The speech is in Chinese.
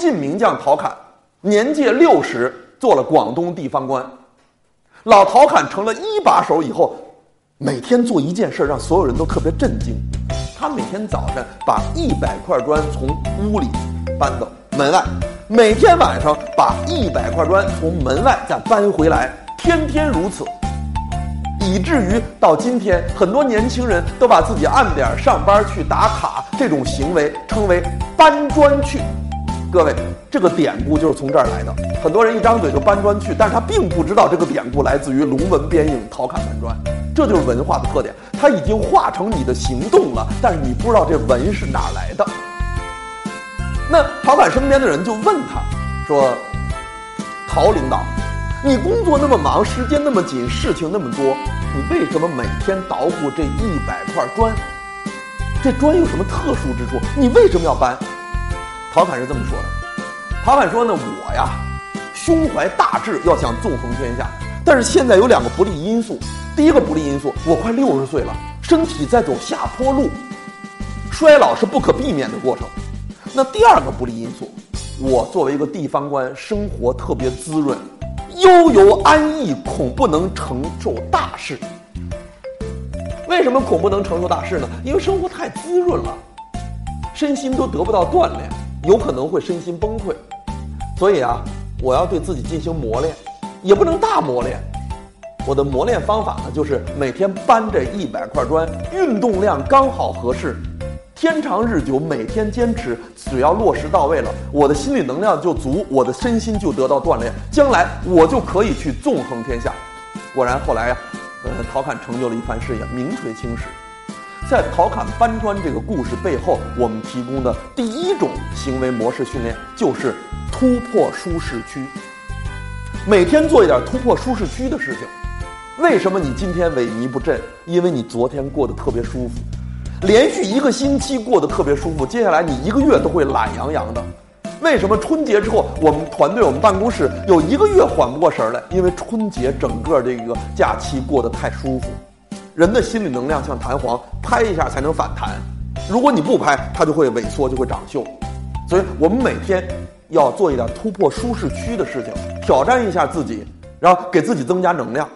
晋名将陶侃，年届六十，做了广东地方官。老陶侃成了一把手以后，每天做一件事，让所有人都特别震惊。他每天早晨把一百块砖从屋里搬到门外，每天晚上把一百块砖从门外再搬回来，天天如此。以至于到今天，很多年轻人都把自己按点上班去打卡这种行为称为搬砖去。各位，这个典故就是从这儿来的。很多人一张嘴就搬砖去，但是他并不知道这个典故来自于龙文边影陶侃搬砖，这就是文化的特点。它已经化成你的行动了，但是你不知道这文是哪来的。那陶侃身边的人就问他，说：“陶领导，你工作那么忙，时间那么紧，事情那么多，你为什么每天捣鼓这一百块砖？这砖有什么特殊之处？你为什么要搬？”陶侃是这么说的：“陶侃说呢，我呀，胸怀大志，要想纵横天下。但是现在有两个不利因素。第一个不利因素，我快六十岁了，身体在走下坡路，衰老是不可避免的过程。那第二个不利因素，我作为一个地方官，生活特别滋润，悠游安逸，恐不能承受大事。为什么恐不能承受大事呢？因为生活太滋润了，身心都得不到锻炼。”有可能会身心崩溃，所以啊，我要对自己进行磨练，也不能大磨练。我的磨练方法呢，就是每天搬这一百块砖，运动量刚好合适，天长日久，每天坚持，只要落实到位了，我的心理能量就足，我的身心就得到锻炼，将来我就可以去纵横天下。果然，后来呀，呃，陶侃成就了一番事业，名垂青史。在陶侃搬砖这个故事背后，我们提供的第一种行为模式训练就是突破舒适区。每天做一点突破舒适区的事情。为什么你今天萎靡不振？因为你昨天过得特别舒服，连续一个星期过得特别舒服，接下来你一个月都会懒洋洋的。为什么春节之后我们团队、我们办公室有一个月缓不过神来？因为春节整个这个假期过得太舒服。人的心理能量像弹簧，拍一下才能反弹。如果你不拍，它就会萎缩，就会长锈。所以我们每天要做一点突破舒适区的事情，挑战一下自己，然后给自己增加能量。